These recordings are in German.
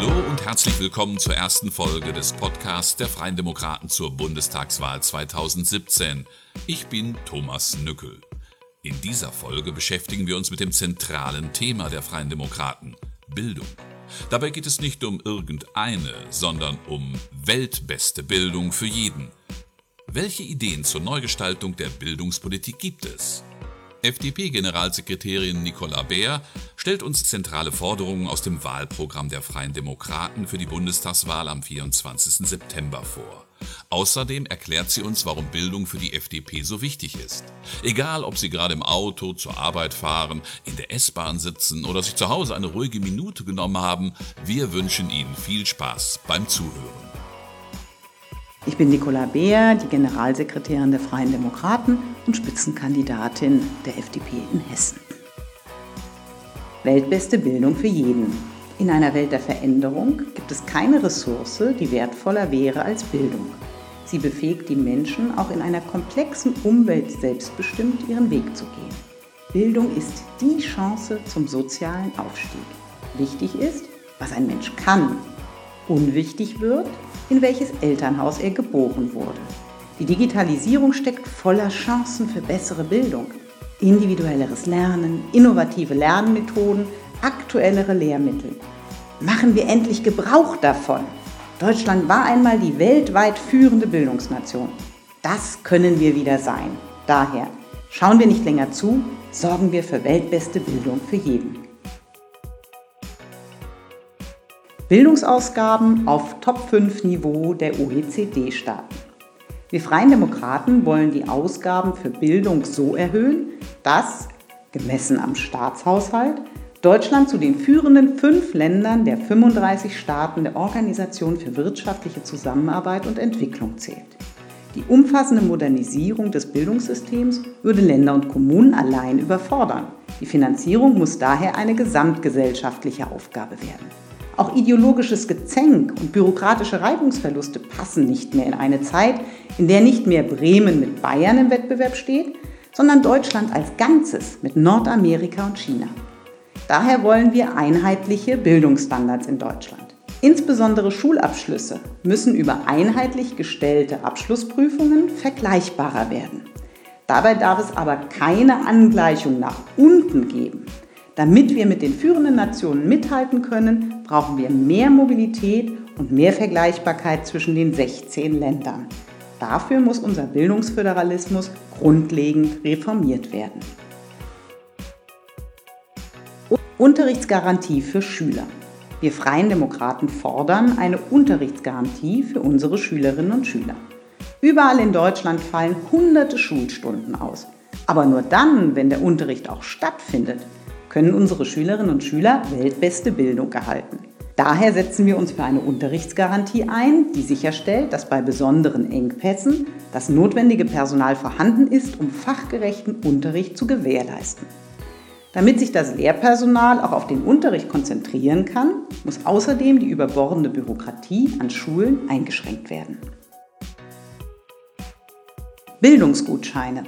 Hallo und herzlich willkommen zur ersten Folge des Podcasts der Freien Demokraten zur Bundestagswahl 2017. Ich bin Thomas Nückel. In dieser Folge beschäftigen wir uns mit dem zentralen Thema der Freien Demokraten, Bildung. Dabei geht es nicht um irgendeine, sondern um weltbeste Bildung für jeden. Welche Ideen zur Neugestaltung der Bildungspolitik gibt es? FDP-Generalsekretärin Nicola Beer stellt uns zentrale Forderungen aus dem Wahlprogramm der Freien Demokraten für die Bundestagswahl am 24. September vor. Außerdem erklärt sie uns, warum Bildung für die FDP so wichtig ist. Egal, ob Sie gerade im Auto zur Arbeit fahren, in der S-Bahn sitzen oder sich zu Hause eine ruhige Minute genommen haben, wir wünschen Ihnen viel Spaß beim Zuhören. Ich bin Nicola Beer, die Generalsekretärin der Freien Demokraten und Spitzenkandidatin der FDP in Hessen. Weltbeste Bildung für jeden. In einer Welt der Veränderung gibt es keine Ressource, die wertvoller wäre als Bildung. Sie befähigt die Menschen, auch in einer komplexen Umwelt selbstbestimmt ihren Weg zu gehen. Bildung ist die Chance zum sozialen Aufstieg. Wichtig ist, was ein Mensch kann. Unwichtig wird, in welches Elternhaus er geboren wurde. Die Digitalisierung steckt voller Chancen für bessere Bildung. Individuelleres Lernen, innovative Lernmethoden, aktuellere Lehrmittel. Machen wir endlich Gebrauch davon. Deutschland war einmal die weltweit führende Bildungsnation. Das können wir wieder sein. Daher schauen wir nicht länger zu, sorgen wir für weltbeste Bildung für jeden. Bildungsausgaben auf Top-5-Niveau der OECD-Staaten. Wir Freien Demokraten wollen die Ausgaben für Bildung so erhöhen, dass, gemessen am Staatshaushalt, Deutschland zu den führenden fünf Ländern der 35 Staaten der Organisation für wirtschaftliche Zusammenarbeit und Entwicklung zählt. Die umfassende Modernisierung des Bildungssystems würde Länder und Kommunen allein überfordern. Die Finanzierung muss daher eine gesamtgesellschaftliche Aufgabe werden. Auch ideologisches Gezänk und bürokratische Reibungsverluste passen nicht mehr in eine Zeit, in der nicht mehr Bremen mit Bayern im Wettbewerb steht, sondern Deutschland als Ganzes mit Nordamerika und China. Daher wollen wir einheitliche Bildungsstandards in Deutschland. Insbesondere Schulabschlüsse müssen über einheitlich gestellte Abschlussprüfungen vergleichbarer werden. Dabei darf es aber keine Angleichung nach unten geben. Damit wir mit den führenden Nationen mithalten können, brauchen wir mehr Mobilität und mehr Vergleichbarkeit zwischen den 16 Ländern. Dafür muss unser Bildungsföderalismus grundlegend reformiert werden. Unterrichtsgarantie für Schüler. Wir Freien Demokraten fordern eine Unterrichtsgarantie für unsere Schülerinnen und Schüler. Überall in Deutschland fallen hunderte Schulstunden aus. Aber nur dann, wenn der Unterricht auch stattfindet, können unsere Schülerinnen und Schüler weltbeste Bildung erhalten. Daher setzen wir uns für eine Unterrichtsgarantie ein, die sicherstellt, dass bei besonderen Engpässen das notwendige Personal vorhanden ist, um fachgerechten Unterricht zu gewährleisten. Damit sich das Lehrpersonal auch auf den Unterricht konzentrieren kann, muss außerdem die überbordende Bürokratie an Schulen eingeschränkt werden. Bildungsgutscheine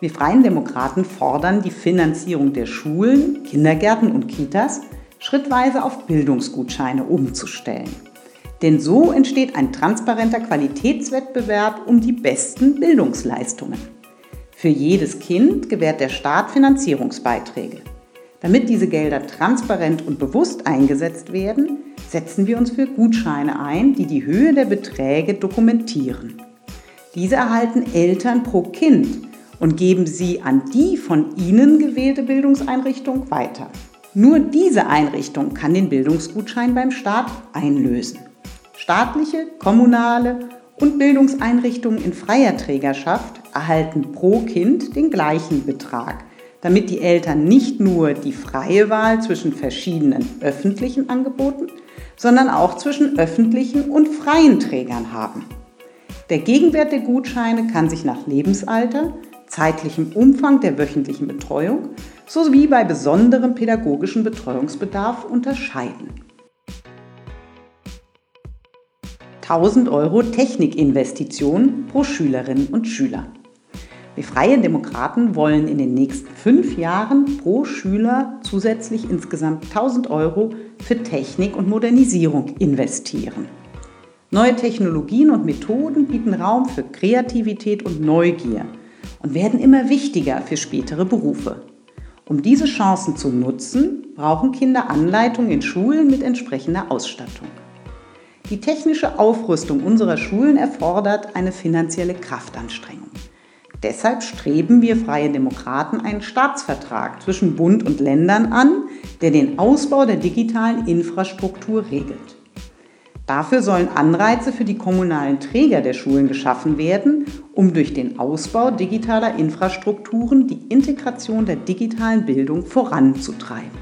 wir Freien Demokraten fordern die Finanzierung der Schulen, Kindergärten und Kitas schrittweise auf Bildungsgutscheine umzustellen. Denn so entsteht ein transparenter Qualitätswettbewerb um die besten Bildungsleistungen. Für jedes Kind gewährt der Staat Finanzierungsbeiträge. Damit diese Gelder transparent und bewusst eingesetzt werden, setzen wir uns für Gutscheine ein, die die Höhe der Beträge dokumentieren. Diese erhalten Eltern pro Kind und geben sie an die von ihnen gewählte Bildungseinrichtung weiter. Nur diese Einrichtung kann den Bildungsgutschein beim Staat einlösen. Staatliche, kommunale und Bildungseinrichtungen in freier Trägerschaft erhalten pro Kind den gleichen Betrag, damit die Eltern nicht nur die freie Wahl zwischen verschiedenen öffentlichen Angeboten, sondern auch zwischen öffentlichen und freien Trägern haben. Der Gegenwert der Gutscheine kann sich nach Lebensalter, zeitlichem Umfang der wöchentlichen Betreuung sowie bei besonderem pädagogischen Betreuungsbedarf unterscheiden. 1000 Euro Technikinvestition pro Schülerinnen und Schüler. Wir Freie Demokraten wollen in den nächsten fünf Jahren pro Schüler zusätzlich insgesamt 1000 Euro für Technik und Modernisierung investieren. Neue Technologien und Methoden bieten Raum für Kreativität und Neugier und werden immer wichtiger für spätere Berufe. Um diese Chancen zu nutzen, brauchen Kinder Anleitung in Schulen mit entsprechender Ausstattung. Die technische Aufrüstung unserer Schulen erfordert eine finanzielle Kraftanstrengung. Deshalb streben wir Freie Demokraten einen Staatsvertrag zwischen Bund und Ländern an, der den Ausbau der digitalen Infrastruktur regelt. Dafür sollen Anreize für die kommunalen Träger der Schulen geschaffen werden, um durch den Ausbau digitaler Infrastrukturen die Integration der digitalen Bildung voranzutreiben.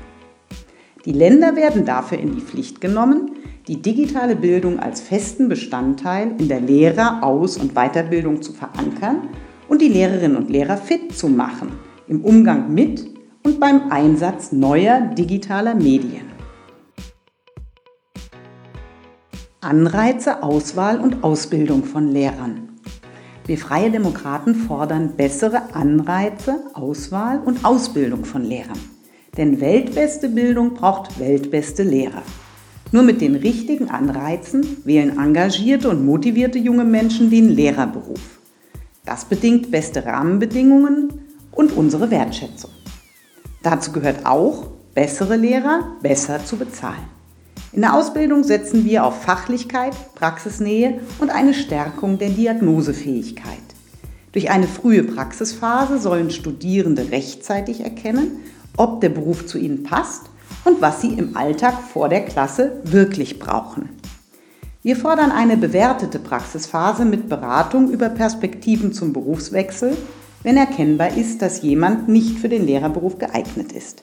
Die Länder werden dafür in die Pflicht genommen, die digitale Bildung als festen Bestandteil in der Lehrer-, Aus- und Weiterbildung zu verankern und die Lehrerinnen und Lehrer fit zu machen im Umgang mit und beim Einsatz neuer digitaler Medien. Anreize, Auswahl und Ausbildung von Lehrern. Wir Freie Demokraten fordern bessere Anreize, Auswahl und Ausbildung von Lehrern. Denn weltbeste Bildung braucht weltbeste Lehrer. Nur mit den richtigen Anreizen wählen engagierte und motivierte junge Menschen den Lehrerberuf. Das bedingt beste Rahmenbedingungen und unsere Wertschätzung. Dazu gehört auch, bessere Lehrer besser zu bezahlen. In der Ausbildung setzen wir auf Fachlichkeit, Praxisnähe und eine Stärkung der Diagnosefähigkeit. Durch eine frühe Praxisphase sollen Studierende rechtzeitig erkennen, ob der Beruf zu ihnen passt und was sie im Alltag vor der Klasse wirklich brauchen. Wir fordern eine bewertete Praxisphase mit Beratung über Perspektiven zum Berufswechsel, wenn erkennbar ist, dass jemand nicht für den Lehrerberuf geeignet ist.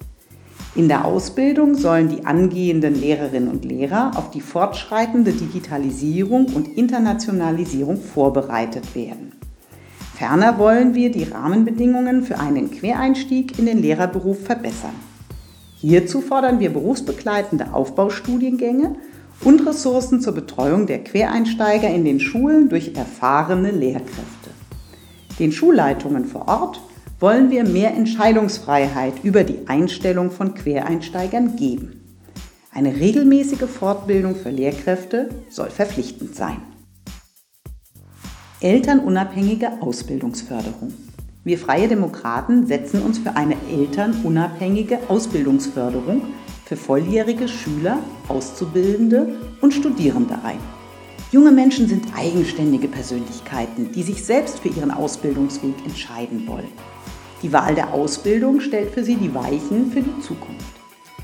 In der Ausbildung sollen die angehenden Lehrerinnen und Lehrer auf die fortschreitende Digitalisierung und Internationalisierung vorbereitet werden. Ferner wollen wir die Rahmenbedingungen für einen Quereinstieg in den Lehrerberuf verbessern. Hierzu fordern wir berufsbegleitende Aufbaustudiengänge und Ressourcen zur Betreuung der Quereinsteiger in den Schulen durch erfahrene Lehrkräfte. Den Schulleitungen vor Ort wollen wir mehr Entscheidungsfreiheit über die Einstellung von Quereinsteigern geben. Eine regelmäßige Fortbildung für Lehrkräfte soll verpflichtend sein. Elternunabhängige Ausbildungsförderung. Wir Freie Demokraten setzen uns für eine elternunabhängige Ausbildungsförderung für volljährige Schüler, Auszubildende und Studierende ein. Junge Menschen sind eigenständige Persönlichkeiten, die sich selbst für ihren Ausbildungsweg entscheiden wollen. Die Wahl der Ausbildung stellt für sie die Weichen für die Zukunft.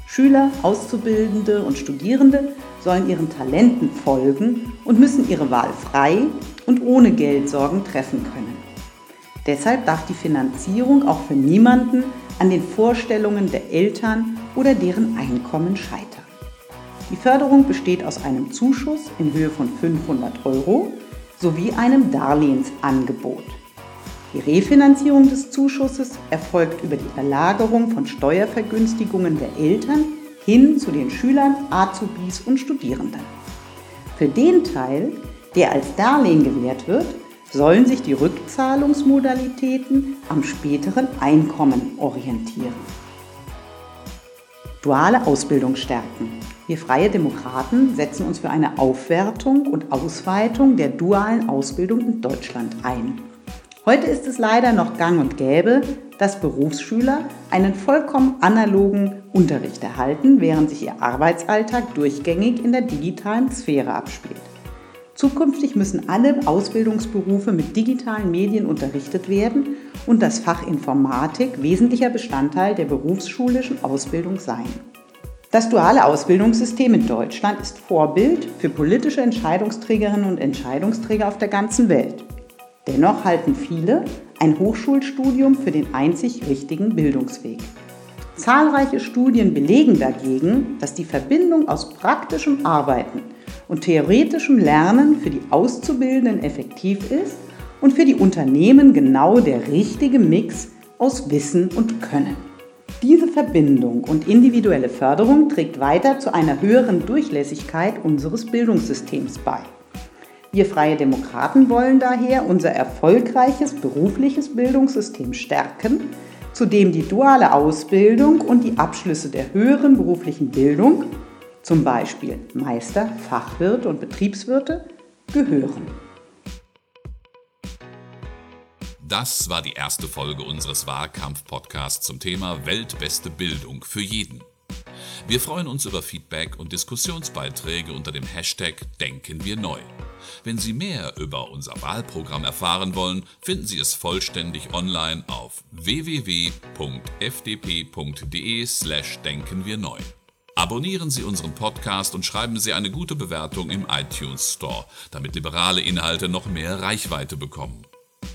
Schüler, Auszubildende und Studierende sollen ihren Talenten folgen und müssen ihre Wahl frei und ohne Geldsorgen treffen können. Deshalb darf die Finanzierung auch für niemanden an den Vorstellungen der Eltern oder deren Einkommen scheitern. Die Förderung besteht aus einem Zuschuss in Höhe von 500 Euro sowie einem Darlehensangebot. Die Refinanzierung des Zuschusses erfolgt über die Verlagerung von Steuervergünstigungen der Eltern hin zu den Schülern, Azubis und Studierenden. Für den Teil, der als Darlehen gewährt wird, sollen sich die Rückzahlungsmodalitäten am späteren Einkommen orientieren. Duale Ausbildung stärken. Wir Freie Demokraten setzen uns für eine Aufwertung und Ausweitung der dualen Ausbildung in Deutschland ein. Heute ist es leider noch gang und gäbe, dass Berufsschüler einen vollkommen analogen Unterricht erhalten, während sich ihr Arbeitsalltag durchgängig in der digitalen Sphäre abspielt. Zukünftig müssen alle Ausbildungsberufe mit digitalen Medien unterrichtet werden und das Fach Informatik wesentlicher Bestandteil der berufsschulischen Ausbildung sein. Das duale Ausbildungssystem in Deutschland ist Vorbild für politische Entscheidungsträgerinnen und Entscheidungsträger auf der ganzen Welt. Dennoch halten viele ein Hochschulstudium für den einzig richtigen Bildungsweg. Zahlreiche Studien belegen dagegen, dass die Verbindung aus praktischem Arbeiten und theoretischem Lernen für die Auszubildenden effektiv ist und für die Unternehmen genau der richtige Mix aus Wissen und Können. Diese Verbindung und individuelle Förderung trägt weiter zu einer höheren Durchlässigkeit unseres Bildungssystems bei. Wir Freie Demokraten wollen daher unser erfolgreiches berufliches Bildungssystem stärken, zu dem die duale Ausbildung und die Abschlüsse der höheren beruflichen Bildung, zum Beispiel Meister, Fachwirt und Betriebswirte, gehören. Das war die erste Folge unseres Wahlkampf-Podcasts zum Thema Weltbeste Bildung für jeden. Wir freuen uns über Feedback und Diskussionsbeiträge unter dem Hashtag Denken wir neu. Wenn Sie mehr über unser Wahlprogramm erfahren wollen, finden Sie es vollständig online auf www.fdp.de/slash denken wir neu. Abonnieren Sie unseren Podcast und schreiben Sie eine gute Bewertung im iTunes Store, damit liberale Inhalte noch mehr Reichweite bekommen.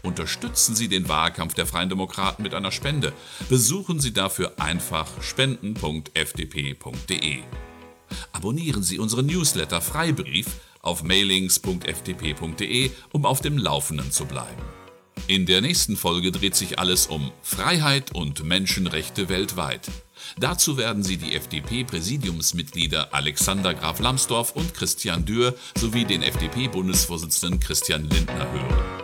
Unterstützen Sie den Wahlkampf der Freien Demokraten mit einer Spende. Besuchen Sie dafür einfach spenden.fdp.de. Abonnieren Sie unseren Newsletter Freibrief auf mailings.fdp.de, um auf dem Laufenden zu bleiben. In der nächsten Folge dreht sich alles um Freiheit und Menschenrechte weltweit. Dazu werden Sie die FDP-Präsidiumsmitglieder Alexander Graf Lambsdorff und Christian Dürr sowie den FDP-Bundesvorsitzenden Christian Lindner hören.